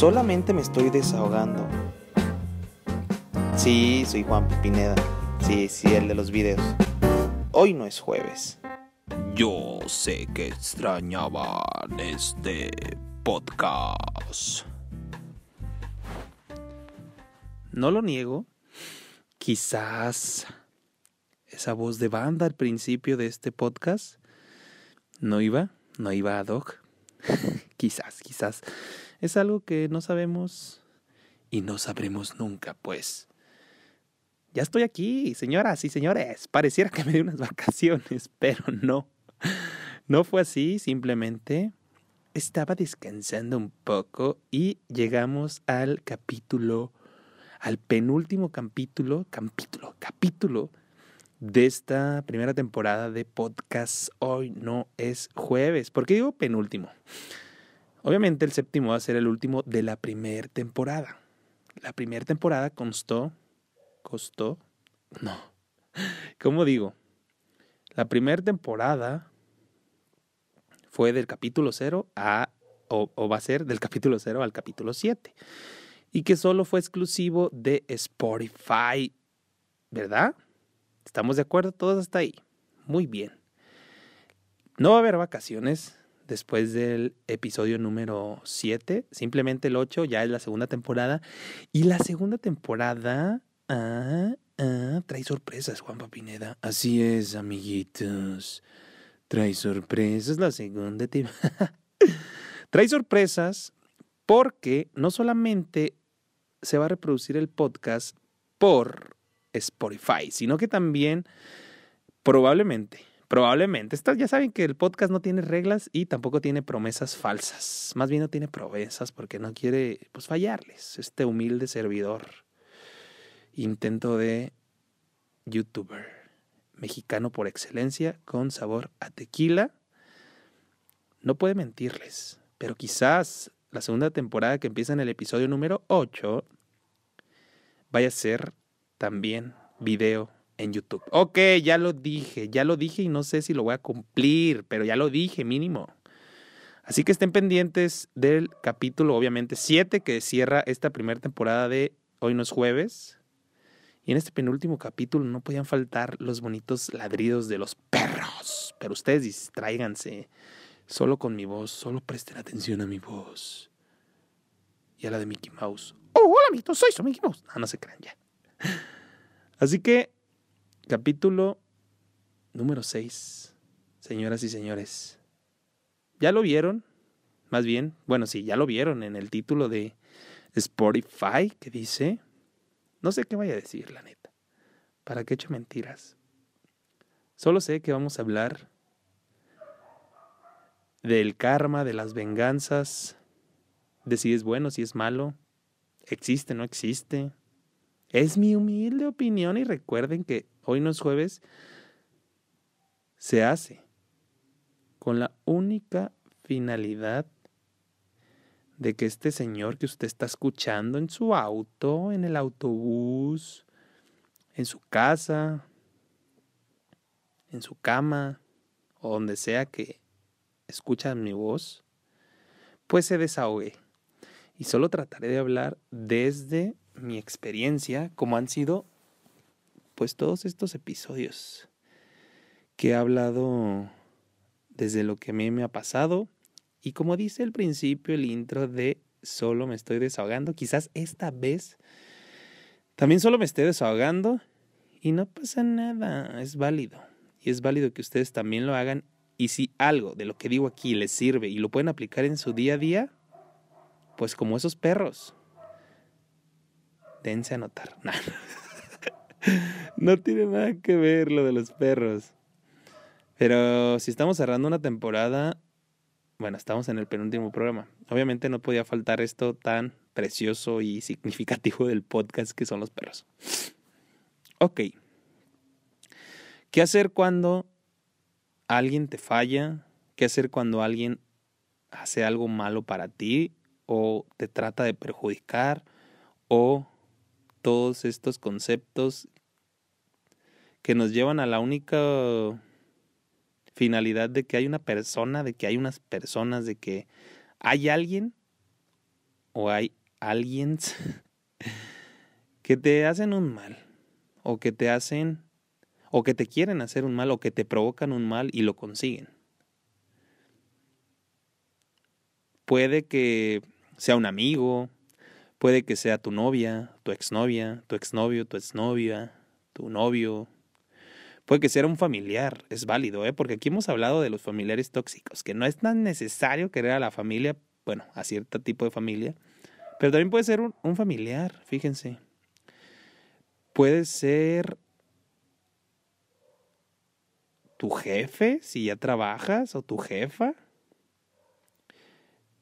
Solamente me estoy desahogando. Sí, soy Juan Pineda. Sí, sí, el de los videos. Hoy no es jueves. Yo sé que extrañaban este podcast. No lo niego. Quizás esa voz de banda al principio de este podcast no iba, no iba a Doc. quizás, quizás. Es algo que no sabemos y no sabremos nunca, pues. Ya estoy aquí, señoras y señores. Pareciera que me di unas vacaciones, pero no. No fue así, simplemente estaba descansando un poco y llegamos al capítulo, al penúltimo capítulo, capítulo, capítulo de esta primera temporada de podcast. Hoy no es jueves. ¿Por qué digo penúltimo? Obviamente el séptimo va a ser el último de la primera temporada. La primera temporada constó, costó, no, ¿cómo digo? La primera temporada fue del capítulo 0 a, o, o, va a ser del capítulo 0 al capítulo 7. Y que solo fue exclusivo de Spotify, ¿verdad? ¿Estamos de acuerdo todos hasta ahí? Muy bien. No va a haber vacaciones, después del episodio número 7. Simplemente el 8 ya es la segunda temporada. Y la segunda temporada ah, ah, trae sorpresas, Juan Papineda. Así es, amiguitos. Trae sorpresas la segunda temporada. trae sorpresas porque no solamente se va a reproducir el podcast por Spotify, sino que también probablemente Probablemente. ya saben que el podcast no tiene reglas y tampoco tiene promesas falsas. Más bien no tiene promesas porque no quiere pues fallarles. Este humilde servidor. Intento de youtuber. Mexicano por excelencia con sabor a tequila. No puede mentirles. Pero quizás la segunda temporada que empieza en el episodio número 8 vaya a ser también video en YouTube. Ok, ya lo dije, ya lo dije y no sé si lo voy a cumplir, pero ya lo dije mínimo. Así que estén pendientes del capítulo, obviamente, 7 que cierra esta primera temporada de Hoy no es jueves. Y en este penúltimo capítulo no podían faltar los bonitos ladridos de los perros. Pero ustedes distráiganse solo con mi voz, solo presten atención a mi voz. Y a la de Mickey Mouse. Oh, hola, amiguitos, soy su Mickey Mouse. No, no se crean ya. Así que Capítulo número 6. Señoras y señores. ¿Ya lo vieron? Más bien, bueno, sí, ya lo vieron en el título de Spotify que dice... No sé qué vaya a decir, la neta. ¿Para qué he hecho mentiras? Solo sé que vamos a hablar del karma, de las venganzas, de si es bueno, si es malo, existe, no existe. Es mi humilde opinión y recuerden que hoy no es jueves, se hace con la única finalidad de que este señor que usted está escuchando en su auto, en el autobús, en su casa, en su cama, o donde sea que escucha mi voz, pues se desahogue. Y solo trataré de hablar desde mi experiencia, como han sido pues todos estos episodios que he hablado desde lo que a mí me ha pasado y como dice el principio el intro de solo me estoy desahogando, quizás esta vez también solo me esté desahogando y no pasa nada, es válido y es válido que ustedes también lo hagan y si algo de lo que digo aquí les sirve y lo pueden aplicar en su día a día, pues como esos perros, dense a notar. no tiene nada que ver lo de los perros. Pero si estamos cerrando una temporada, bueno, estamos en el penúltimo programa. Obviamente no podía faltar esto tan precioso y significativo del podcast que son los perros. Ok. ¿Qué hacer cuando alguien te falla? ¿Qué hacer cuando alguien hace algo malo para ti o te trata de perjudicar o todos estos conceptos que nos llevan a la única finalidad de que hay una persona, de que hay unas personas, de que hay alguien o hay alguien que te hacen un mal o que te hacen o que te quieren hacer un mal o que te provocan un mal y lo consiguen. Puede que sea un amigo, puede que sea tu novia, tu exnovia, tu exnovio, tu exnovia, tu novio. Puede que sea un familiar, es válido, ¿eh? porque aquí hemos hablado de los familiares tóxicos, que no es tan necesario querer a la familia, bueno, a cierto tipo de familia, pero también puede ser un, un familiar, fíjense. Puede ser tu jefe, si ya trabajas, o tu jefa.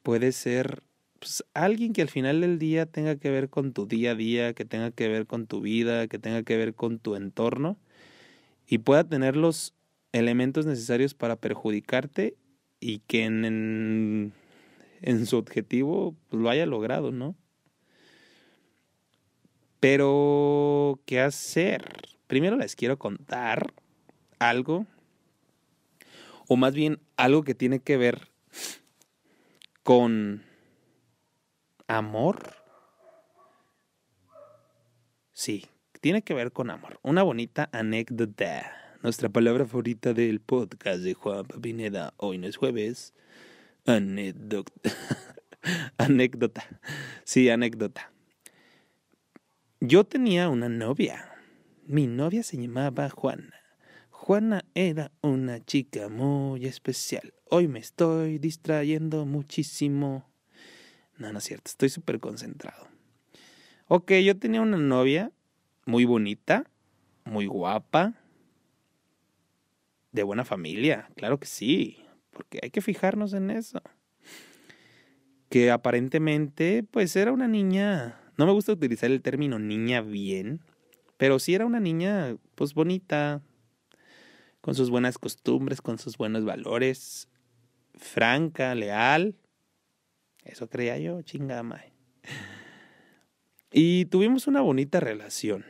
Puede ser pues, alguien que al final del día tenga que ver con tu día a día, que tenga que ver con tu vida, que tenga que ver con tu entorno y pueda tener los elementos necesarios para perjudicarte y que en, su objetivo pues, lo haya logrado, ¿no? Pero, ¿qué hacer? Primero les quiero contar algo, o más bien algo que tiene que ver con amor. Sí, tiene que ver con amor. Una bonita anécdota. Nuestra palabra favorita del podcast de Juan Pineda. Hoy no es jueves. Anécdota. anécdota. Sí, anécdota. Yo tenía una novia. Mi novia se llamaba Juana. Juana era una chica muy especial. Hoy me estoy distrayendo muchísimo. No, no es cierto, estoy súper concentrado. Ok, yo tenía una novia muy bonita, muy guapa, de buena familia, claro que sí, porque hay que fijarnos en eso. Que aparentemente, pues era una niña, no me gusta utilizar el término niña bien, pero sí era una niña, pues bonita, con sus buenas costumbres, con sus buenos valores, franca, leal, eso creía yo, chingama. Y tuvimos una bonita relación.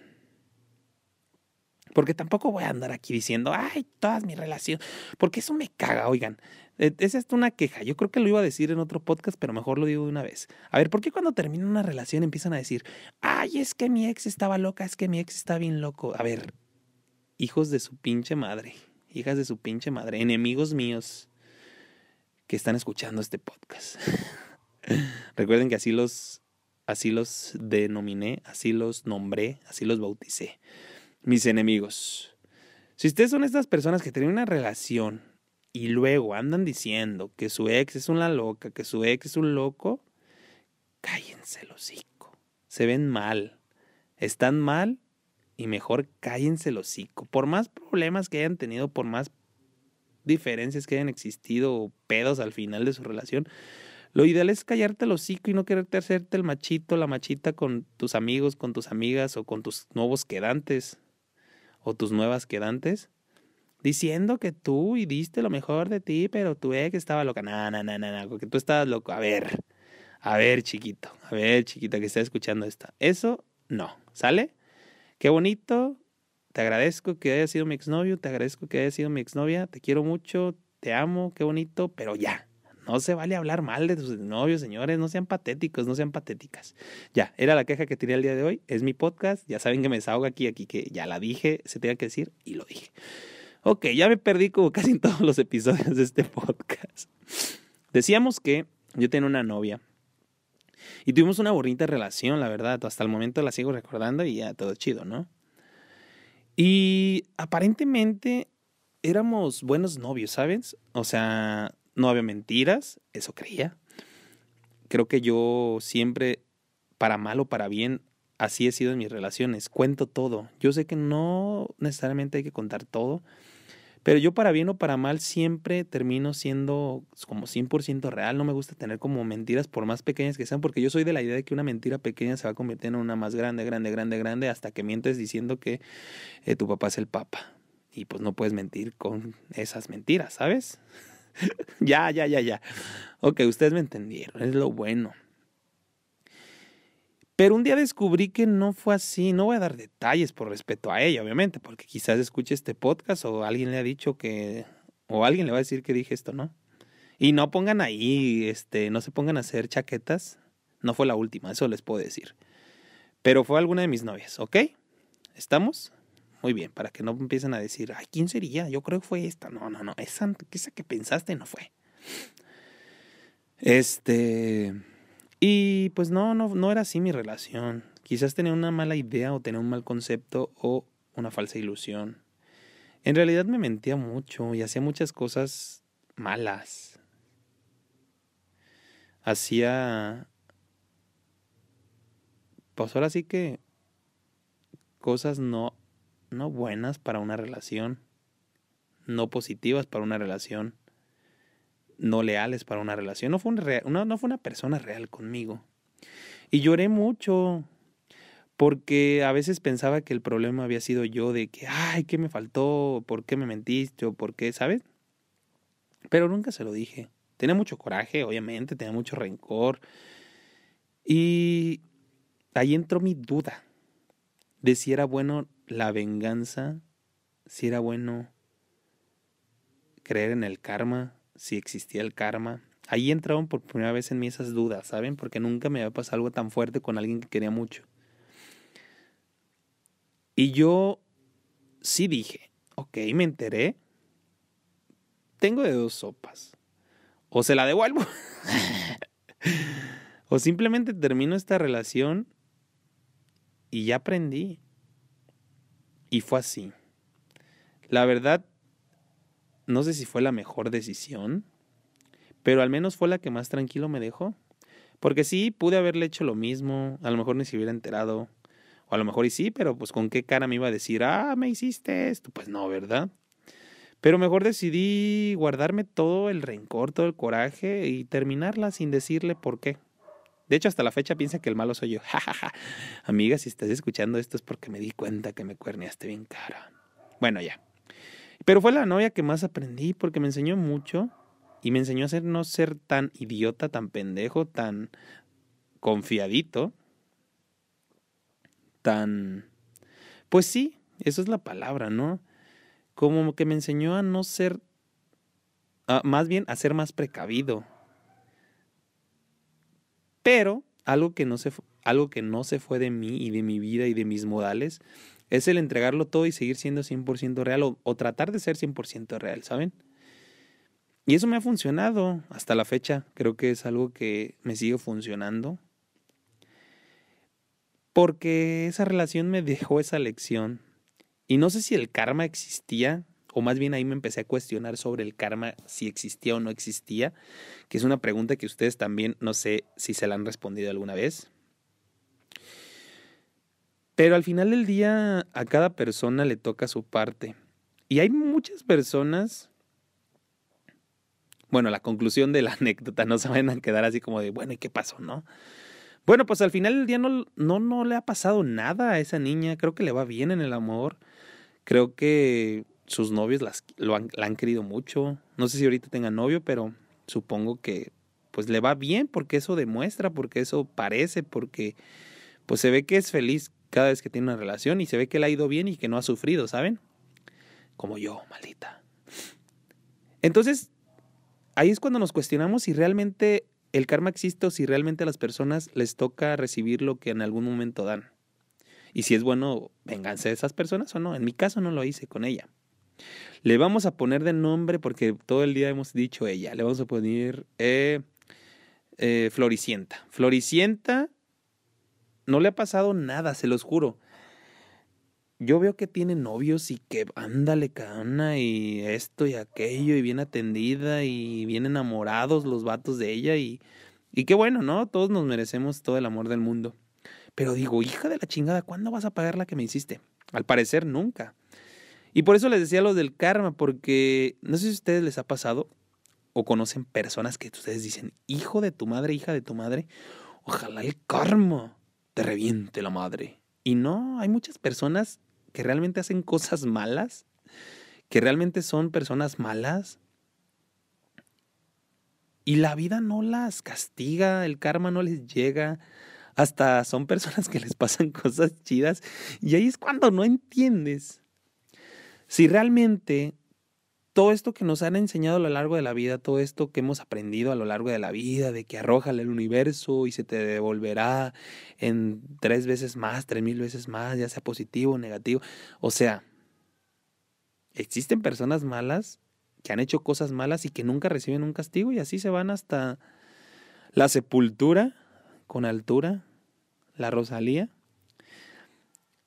Porque tampoco voy a andar aquí diciendo, ay, todas mis relaciones. Porque eso me caga, oigan. E, esa es una queja. Yo creo que lo iba a decir en otro podcast, pero mejor lo digo de una vez. A ver, ¿por qué cuando termina una relación empiezan a decir, ay, es que mi ex estaba loca, es que mi ex está bien loco? A ver, hijos de su pinche madre, hijas de su pinche madre, enemigos míos que están escuchando este podcast. Recuerden que así los, así los denominé, así los nombré, así los bauticé. Mis enemigos. Si ustedes son estas personas que tienen una relación y luego andan diciendo que su ex es una loca, que su ex es un loco, cállense el hocico. Se ven mal. Están mal y mejor cállense el hocico. Por más problemas que hayan tenido, por más diferencias que hayan existido o pedos al final de su relación, lo ideal es callarte el hocico y no quererte hacerte el machito, la machita con tus amigos, con tus amigas o con tus nuevos quedantes o tus nuevas quedantes. Diciendo que tú y diste lo mejor de ti, pero tu ex estaba loca. No, no, no, no, porque tú estabas loco. A ver, a ver, chiquito, a ver, chiquita que está escuchando esta. Eso no, ¿sale? Qué bonito. Te agradezco que haya sido mi exnovio, te agradezco que haya sido mi exnovia, te quiero mucho, te amo, qué bonito, pero ya, no se vale hablar mal de sus novios, señores. No sean patéticos, no sean patéticas. Ya, era la queja que tenía el día de hoy. Es mi podcast. Ya saben que me desahogo aquí, aquí que ya la dije, se tenía que decir y lo dije. Ok, ya me perdí como casi en todos los episodios de este podcast. Decíamos que yo tenía una novia y tuvimos una bonita relación, la verdad. Hasta el momento la sigo recordando y ya todo chido, ¿no? Y aparentemente éramos buenos novios, ¿sabes? O sea, no había mentiras, eso creía. Creo que yo siempre, para mal o para bien, así he sido en mis relaciones. Cuento todo. Yo sé que no necesariamente hay que contar todo, pero yo para bien o para mal siempre termino siendo como 100% real. No me gusta tener como mentiras por más pequeñas que sean, porque yo soy de la idea de que una mentira pequeña se va a convertir en una más grande, grande, grande, grande, hasta que mientes diciendo que eh, tu papá es el papa. Y pues no puedes mentir con esas mentiras, ¿sabes? ya, ya, ya, ya. Ok, ustedes me entendieron, es lo bueno. Pero un día descubrí que no fue así. No voy a dar detalles por respeto a ella, obviamente, porque quizás escuche este podcast o alguien le ha dicho que. o alguien le va a decir que dije esto, ¿no? Y no pongan ahí, este, no se pongan a hacer chaquetas No fue la última, eso les puedo decir. Pero fue alguna de mis novias, ¿ok? ¿Estamos? Muy bien, para que no empiecen a decir, ay, ¿quién sería? Yo creo que fue esta. No, no, no, esa, esa que pensaste no fue. Este. Y pues no, no, no era así mi relación. Quizás tenía una mala idea o tenía un mal concepto o una falsa ilusión. En realidad me mentía mucho y hacía muchas cosas malas. Hacía... Pues ahora sí que cosas no, no buenas para una relación, no positivas para una relación, no leales para una relación. No fue una, no fue una persona real conmigo. Y lloré mucho, porque a veces pensaba que el problema había sido yo de que, ay, ¿qué me faltó? ¿Por qué me mentiste? ¿O por qué? ¿Sabes? Pero nunca se lo dije. Tenía mucho coraje, obviamente, tenía mucho rencor. Y ahí entró mi duda de si era bueno la venganza, si era bueno creer en el karma, si existía el karma. Ahí entraron por primera vez en mí esas dudas, ¿saben? Porque nunca me había pasado algo tan fuerte con alguien que quería mucho. Y yo sí dije, ok, me enteré. Tengo de dos sopas. O se la devuelvo. o simplemente termino esta relación y ya aprendí. Y fue así. La verdad, no sé si fue la mejor decisión, pero al menos fue la que más tranquilo me dejó. Porque sí, pude haberle hecho lo mismo, a lo mejor ni se hubiera enterado, o a lo mejor y sí, pero pues con qué cara me iba a decir, ah, me hiciste esto. Pues no, ¿verdad? Pero mejor decidí guardarme todo el rencor, todo el coraje y terminarla sin decirle por qué. De hecho, hasta la fecha piensa que el malo soy yo. Amiga, si estás escuchando esto es porque me di cuenta que me cuerneaste bien cara. Bueno, ya. Pero fue la novia que más aprendí porque me enseñó mucho y me enseñó a ser, no ser tan idiota, tan pendejo, tan confiadito tan... Pues sí, eso es la palabra, ¿no? Como que me enseñó a no ser, más bien a ser más precavido. Pero algo que, no se, algo que no se fue de mí y de mi vida y de mis modales es el entregarlo todo y seguir siendo 100% real o, o tratar de ser 100% real, ¿saben? Y eso me ha funcionado hasta la fecha. Creo que es algo que me sigue funcionando porque esa relación me dejó esa lección. Y no sé si el karma existía, o más bien ahí me empecé a cuestionar sobre el karma, si existía o no existía, que es una pregunta que ustedes también no sé si se la han respondido alguna vez. Pero al final del día a cada persona le toca su parte. Y hay muchas personas, bueno, la conclusión de la anécdota, no se van a quedar así como de, bueno, ¿y qué pasó, no? Bueno, pues al final del día no, no, no le ha pasado nada a esa niña. Creo que le va bien en el amor. Creo que sus novios las, lo han, la han querido mucho. No sé si ahorita tenga novio, pero supongo que pues le va bien porque eso demuestra, porque eso parece, porque pues se ve que es feliz cada vez que tiene una relación y se ve que le ha ido bien y que no ha sufrido, ¿saben? Como yo, maldita. Entonces, ahí es cuando nos cuestionamos si realmente el karma existe o si realmente a las personas les toca recibir lo que en algún momento dan. Y si es bueno, venganse de esas personas o no. En mi caso no lo hice con ella. Le vamos a poner de nombre porque todo el día hemos dicho ella. Le vamos a poner eh, eh, Floricienta. Floricienta no le ha pasado nada, se los juro yo veo que tiene novios y que ándale cana y esto y aquello y bien atendida y bien enamorados los vatos de ella y, y qué bueno, ¿no? Todos nos merecemos todo el amor del mundo. Pero digo, hija de la chingada, ¿cuándo vas a pagar la que me hiciste? Al parecer nunca. Y por eso les decía lo del karma, porque no sé si a ustedes les ha pasado o conocen personas que ustedes dicen, hijo de tu madre, hija de tu madre, ojalá el karma te reviente la madre. Y no, hay muchas personas que realmente hacen cosas malas, que realmente son personas malas. Y la vida no las castiga, el karma no les llega. Hasta son personas que les pasan cosas chidas. Y ahí es cuando no entiendes si realmente todo esto que nos han enseñado a lo largo de la vida, todo esto que hemos aprendido a lo largo de la vida, de que arrójale el universo y se te devolverá en tres veces más, tres mil veces más, ya sea positivo o negativo. O sea, existen personas malas que han hecho cosas malas y que nunca reciben un castigo y así se van hasta la sepultura con altura, la Rosalía.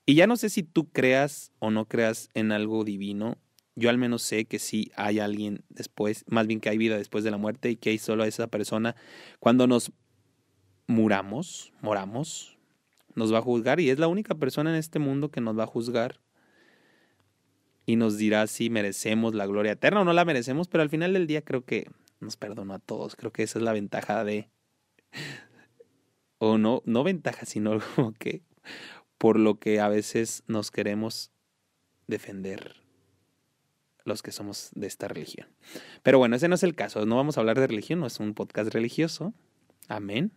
Y ya no sé si tú creas o no creas en algo divino yo al menos sé que sí hay alguien después, más bien que hay vida después de la muerte y que hay solo esa persona. Cuando nos muramos, moramos, nos va a juzgar y es la única persona en este mundo que nos va a juzgar y nos dirá si merecemos la gloria eterna o no la merecemos, pero al final del día creo que nos perdonó a todos. Creo que esa es la ventaja de... O no, no ventaja, sino como que por lo que a veces nos queremos defender los que somos de esta religión. Pero bueno, ese no es el caso. No vamos a hablar de religión, no es un podcast religioso. Amén.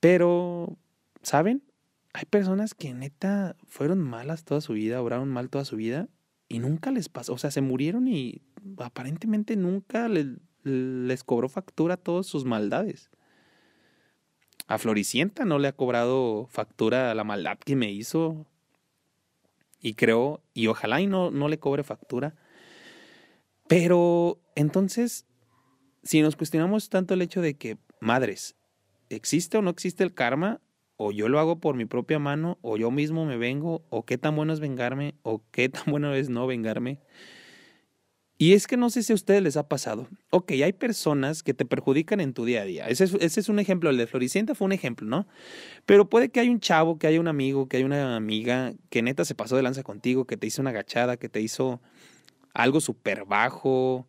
Pero, ¿saben? Hay personas que neta fueron malas toda su vida, obraron mal toda su vida y nunca les pasó. O sea, se murieron y aparentemente nunca les cobró factura todas sus maldades. A Floricienta no le ha cobrado factura la maldad que me hizo y creo, y ojalá y no, no le cobre factura. Pero entonces, si nos cuestionamos tanto el hecho de que, madres, ¿existe o no existe el karma? O yo lo hago por mi propia mano, o yo mismo me vengo, o qué tan bueno es vengarme, o qué tan bueno es no vengarme. Y es que no sé si a ustedes les ha pasado. Ok, hay personas que te perjudican en tu día a día. Ese es, un ejemplo. El de Floricienta fue un ejemplo, ¿no? Pero puede que haya un chavo, que haya un amigo, que haya una amiga que neta se pasó de lanza contigo, que te hizo una agachada, que te hizo algo súper bajo.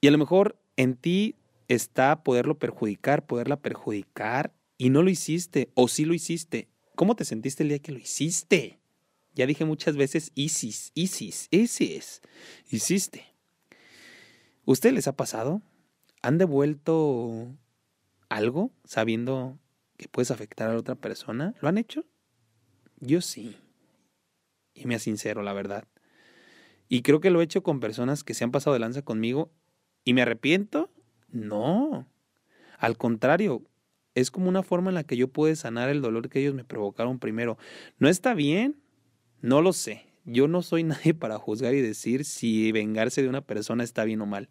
Y a lo mejor en ti está poderlo perjudicar, poderla perjudicar, y no lo hiciste, o sí lo hiciste. ¿Cómo te sentiste el día que lo hiciste? Ya dije muchas veces ISIS, ISIS, ISIS. Hiciste. ¿Usted les ha pasado? ¿Han devuelto algo sabiendo que puedes afectar a la otra persona? ¿Lo han hecho? Yo sí. Y me sincero, la verdad. Y creo que lo he hecho con personas que se han pasado de lanza conmigo. ¿Y me arrepiento? No. Al contrario, es como una forma en la que yo puedo sanar el dolor que ellos me provocaron primero. No está bien, no lo sé. Yo no soy nadie para juzgar y decir si vengarse de una persona está bien o mal.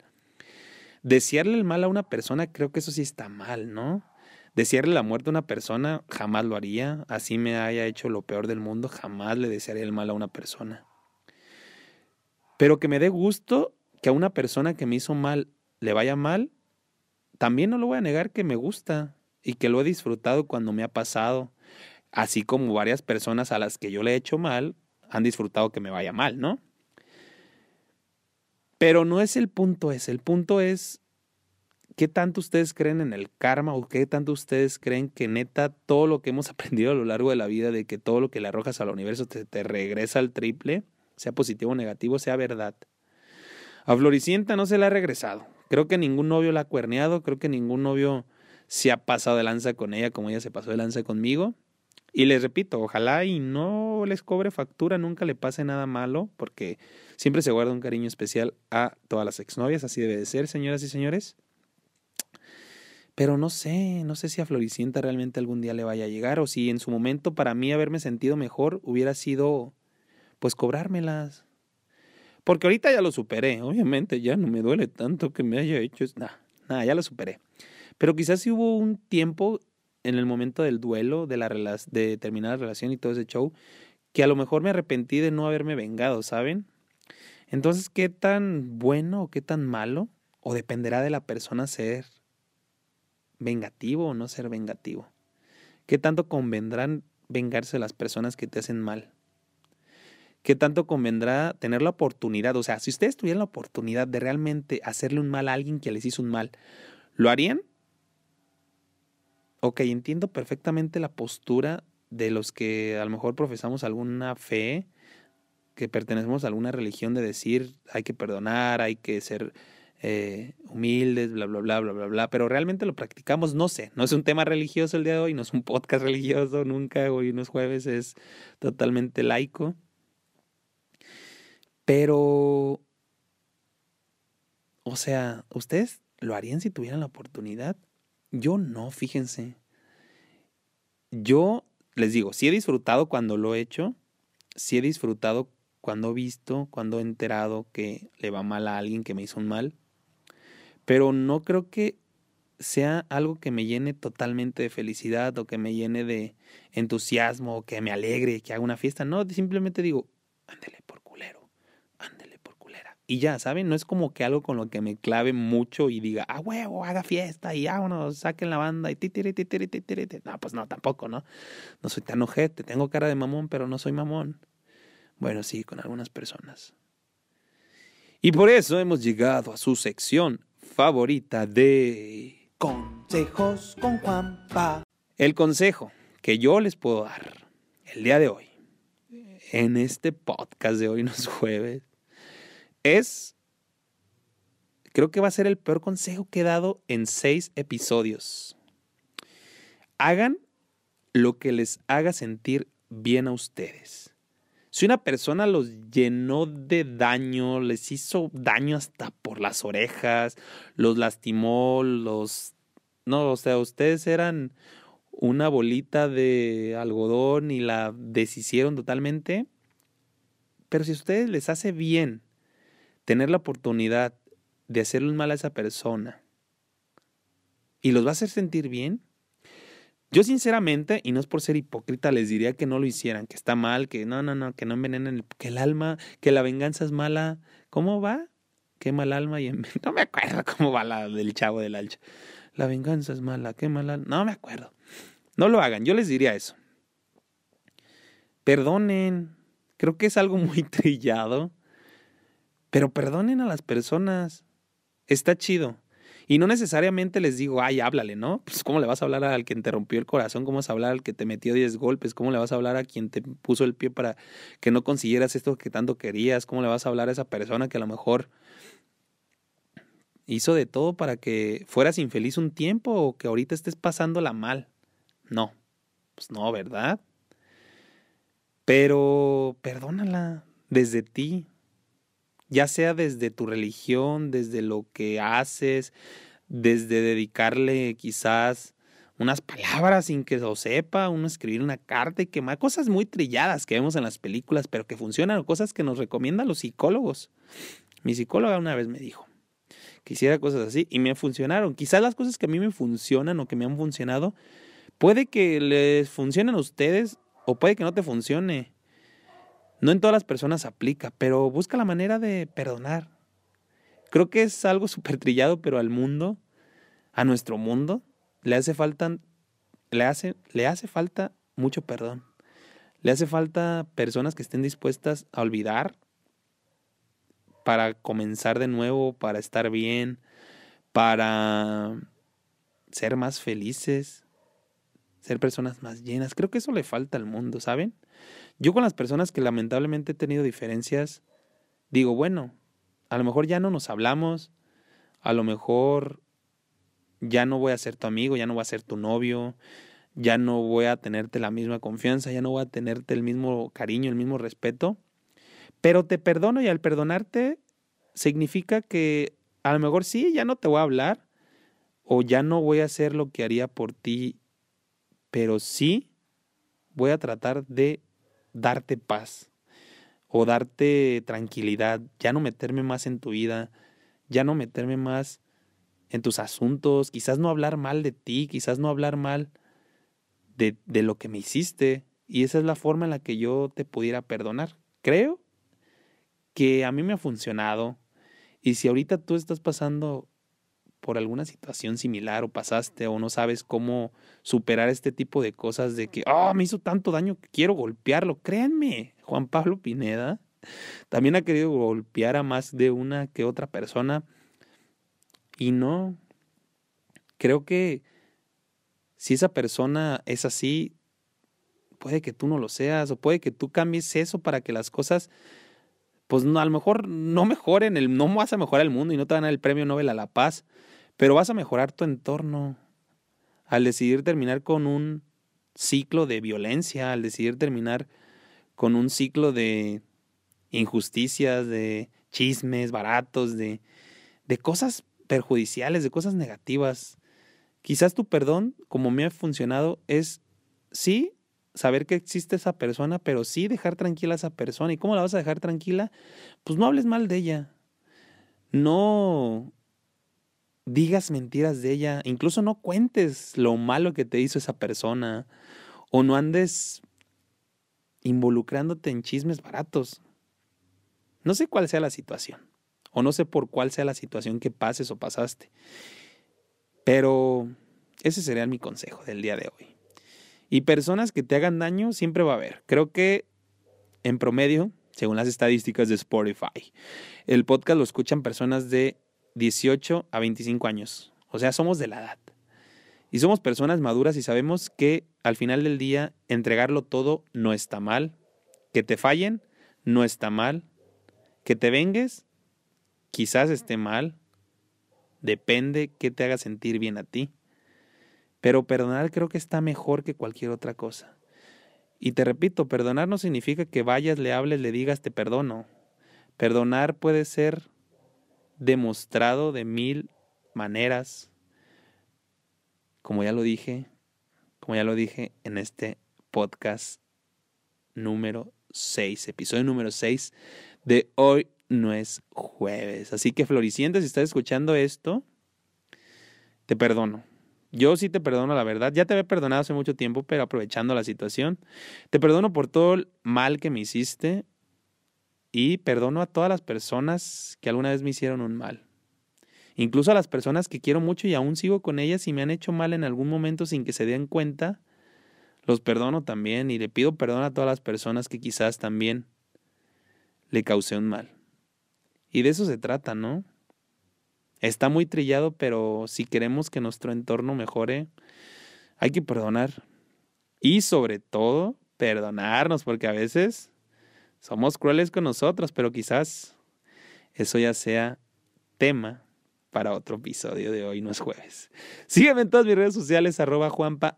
Desearle el mal a una persona, creo que eso sí está mal, ¿no? Desearle la muerte a una persona, jamás lo haría. Así me haya hecho lo peor del mundo, jamás le desearía el mal a una persona. Pero que me dé gusto que a una persona que me hizo mal le vaya mal, también no lo voy a negar que me gusta y que lo he disfrutado cuando me ha pasado así como varias personas a las que yo le he hecho mal han disfrutado que me vaya mal, ¿no? Pero no es el punto ese, el punto es qué tanto ustedes creen en el karma o qué tanto ustedes creen que neta todo lo que hemos aprendido a lo largo de la vida, de que todo lo que le arrojas al universo te, te regresa al triple, sea positivo o negativo, sea verdad. A Floricienta no se le ha regresado. Creo que ningún novio la ha cuerneado, creo que ningún novio se ha pasado de lanza con ella como ella se pasó de lanza conmigo. Y les repito, ojalá y no les cobre factura, nunca le pase nada malo, porque siempre se guarda un cariño especial a todas las exnovias, así debe de ser, señoras y señores. Pero no sé, no sé si a Floricienta realmente algún día le vaya a llegar, o si en su momento para mí haberme sentido mejor hubiera sido, pues, cobrármelas. Porque ahorita ya lo superé, obviamente ya no me duele tanto que me haya hecho... Nada, nada, ya lo superé. Pero quizás si hubo un tiempo en el momento del duelo, de, la de terminar la relación y todo ese show, que a lo mejor me arrepentí de no haberme vengado, ¿saben? Entonces, ¿qué tan bueno o qué tan malo? O dependerá de la persona ser vengativo o no ser vengativo. ¿Qué tanto convendrán vengarse las personas que te hacen mal? ¿Qué tanto convendrá tener la oportunidad? O sea, si ustedes tuvieran la oportunidad de realmente hacerle un mal a alguien que les hizo un mal, ¿lo harían? Ok, entiendo perfectamente la postura de los que a lo mejor profesamos alguna fe, que pertenecemos a alguna religión de decir hay que perdonar, hay que ser eh, humildes, bla, bla, bla, bla, bla, bla, pero realmente lo practicamos, no sé, no es un tema religioso el día de hoy, no es un podcast religioso, nunca, hoy unos jueves es totalmente laico, pero O sea, ¿ustedes lo harían si tuvieran la oportunidad? Yo no, fíjense. Yo les digo, sí he disfrutado cuando lo he hecho, sí he disfrutado cuando he visto, cuando he enterado que le va mal a alguien que me hizo un mal, pero no creo que sea algo que me llene totalmente de felicidad o que me llene de entusiasmo o que me alegre, que haga una fiesta. No, simplemente digo, ándele por culero, ándele por culera. Y ya, ¿saben? No es como que algo con lo que me clave mucho y diga, ah, huevo, haga fiesta y vámonos, saquen la banda y titiri, titiri, titiri. No, pues no, tampoco, ¿no? No soy tan ojete, tengo cara de mamón, pero no soy mamón. Bueno, sí, con algunas personas. Y por eso hemos llegado a su sección favorita de Consejos con Juanpa. El consejo que yo les puedo dar el día de hoy, en este podcast de hoy, no es jueves, es, creo que va a ser el peor consejo que he dado en seis episodios. Hagan lo que les haga sentir bien a ustedes. Si una persona los llenó de daño, les hizo daño hasta por las orejas, los lastimó, los... No, o sea, ustedes eran una bolita de algodón y la deshicieron totalmente. Pero si a ustedes les hace bien tener la oportunidad de hacerle un mal a esa persona y los va a hacer sentir bien, yo sinceramente, y no es por ser hipócrita, les diría que no lo hicieran, que está mal, que no, no, no, que no envenenen, que el alma, que la venganza es mala. ¿Cómo va? Quema el alma y en... No me acuerdo cómo va la del chavo del alcha. La venganza es mala, quema el alma. No me acuerdo. No lo hagan, yo les diría eso. Perdonen. Creo que es algo muy trillado. Pero perdonen a las personas. Está chido. Y no necesariamente les digo, ay, háblale, ¿no? Pues cómo le vas a hablar al que te rompió el corazón, cómo vas a hablar al que te metió 10 golpes, cómo le vas a hablar a quien te puso el pie para que no consiguieras esto que tanto querías, cómo le vas a hablar a esa persona que a lo mejor hizo de todo para que fueras infeliz un tiempo o que ahorita estés pasándola mal. No, pues no, ¿verdad? Pero perdónala desde ti, ya sea desde tu religión, desde lo que haces, desde dedicarle quizás unas palabras sin que lo sepa, uno escribir una carta y quemar cosas muy trilladas que vemos en las películas, pero que funcionan, cosas que nos recomiendan los psicólogos. Mi psicóloga una vez me dijo que hiciera cosas así y me funcionaron. Quizás las cosas que a mí me funcionan o que me han funcionado, puede que les funcionen a ustedes o puede que no te funcione. No en todas las personas aplica, pero busca la manera de perdonar. Creo que es algo súper trillado, pero al mundo, a nuestro mundo, le hace falta, le hace, le hace falta mucho perdón. Le hace falta personas que estén dispuestas a olvidar para comenzar de nuevo, para estar bien, para ser más felices, ser personas más llenas. Creo que eso le falta al mundo, ¿saben? Yo con las personas que lamentablemente he tenido diferencias, digo, bueno, a lo mejor ya no nos hablamos, a lo mejor ya no voy a ser tu amigo, ya no voy a ser tu novio, ya no voy a tenerte la misma confianza, ya no voy a tenerte el mismo cariño, el mismo respeto, pero te perdono y al perdonarte significa que a lo mejor sí, ya no te voy a hablar o ya no voy a hacer lo que haría por ti, pero sí voy a tratar de darte paz o darte tranquilidad, ya no meterme más en tu vida, ya no meterme más en tus asuntos, quizás no hablar mal de ti, quizás no hablar mal de, de lo que me hiciste. Y esa es la forma en la que yo te pudiera perdonar. Creo que a mí me ha funcionado. Y si ahorita tú estás pasando por alguna situación similar o pasaste o no sabes cómo superar este tipo de cosas de que, oh, me hizo tanto daño que quiero golpearlo. Créanme, Juan Pablo Pineda también ha querido golpear a más de una que otra persona y no. Creo que si esa persona es así, puede que tú no lo seas o puede que tú cambies eso para que las cosas pues no, a lo mejor no mejoren, el, no vas a mejorar el mundo y no te dar el premio Nobel a la paz, pero vas a mejorar tu entorno al decidir terminar con un ciclo de violencia, al decidir terminar con un ciclo de injusticias, de chismes baratos, de, de cosas perjudiciales, de cosas negativas. Quizás tu perdón, como me ha funcionado, es sí saber que existe esa persona, pero sí dejar tranquila a esa persona. ¿Y cómo la vas a dejar tranquila? Pues no hables mal de ella. No digas mentiras de ella. Incluso no cuentes lo malo que te hizo esa persona. O no andes involucrándote en chismes baratos. No sé cuál sea la situación. O no sé por cuál sea la situación que pases o pasaste. Pero ese sería mi consejo del día de hoy. Y personas que te hagan daño siempre va a haber. Creo que en promedio, según las estadísticas de Spotify, el podcast lo escuchan personas de 18 a 25 años. O sea, somos de la edad. Y somos personas maduras y sabemos que al final del día entregarlo todo no está mal. Que te fallen no está mal. Que te vengues quizás esté mal. Depende qué te haga sentir bien a ti. Pero perdonar creo que está mejor que cualquier otra cosa. Y te repito, perdonar no significa que vayas, le hables, le digas te perdono. Perdonar puede ser demostrado de mil maneras. Como ya lo dije, como ya lo dije en este podcast número 6, episodio número 6 de hoy no es jueves. Así que Floricienta, si estás escuchando esto, te perdono. Yo sí te perdono, la verdad. Ya te había perdonado hace mucho tiempo, pero aprovechando la situación. Te perdono por todo el mal que me hiciste y perdono a todas las personas que alguna vez me hicieron un mal. Incluso a las personas que quiero mucho y aún sigo con ellas y me han hecho mal en algún momento sin que se den cuenta, los perdono también y le pido perdón a todas las personas que quizás también le causé un mal. Y de eso se trata, ¿no? Está muy trillado, pero si queremos que nuestro entorno mejore, hay que perdonar. Y sobre todo, perdonarnos, porque a veces somos crueles con nosotros, pero quizás eso ya sea tema para otro episodio de hoy, no es jueves. Sígueme en todas mis redes sociales, arroba juanpamx.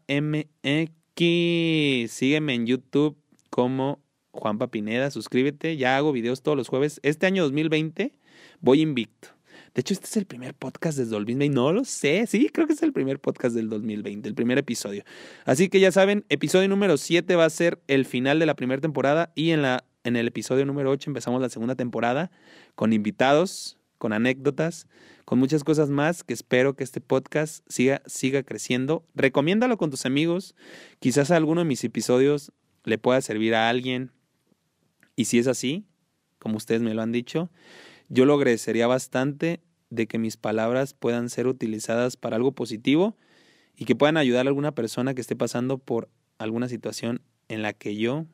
Sígueme en YouTube como Juanpa Pineda, suscríbete, ya hago videos todos los jueves. Este año 2020 voy invicto. De hecho, este es el primer podcast del 2020. No lo sé. Sí, creo que es el primer podcast del 2020, el primer episodio. Así que ya saben, episodio número 7 va a ser el final de la primera temporada y en, la, en el episodio número 8 empezamos la segunda temporada con invitados, con anécdotas, con muchas cosas más que espero que este podcast siga, siga creciendo. Recomiéndalo con tus amigos. Quizás alguno de mis episodios le pueda servir a alguien. Y si es así, como ustedes me lo han dicho, yo lo agradecería bastante de que mis palabras puedan ser utilizadas para algo positivo y que puedan ayudar a alguna persona que esté pasando por alguna situación en la que yo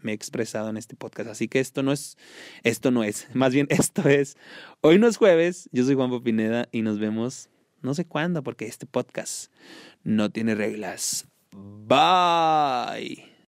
me he expresado en este podcast. Así que esto no es, esto no es, más bien esto es. Hoy no es jueves, yo soy Juan Pineda y nos vemos no sé cuándo porque este podcast no tiene reglas. Bye.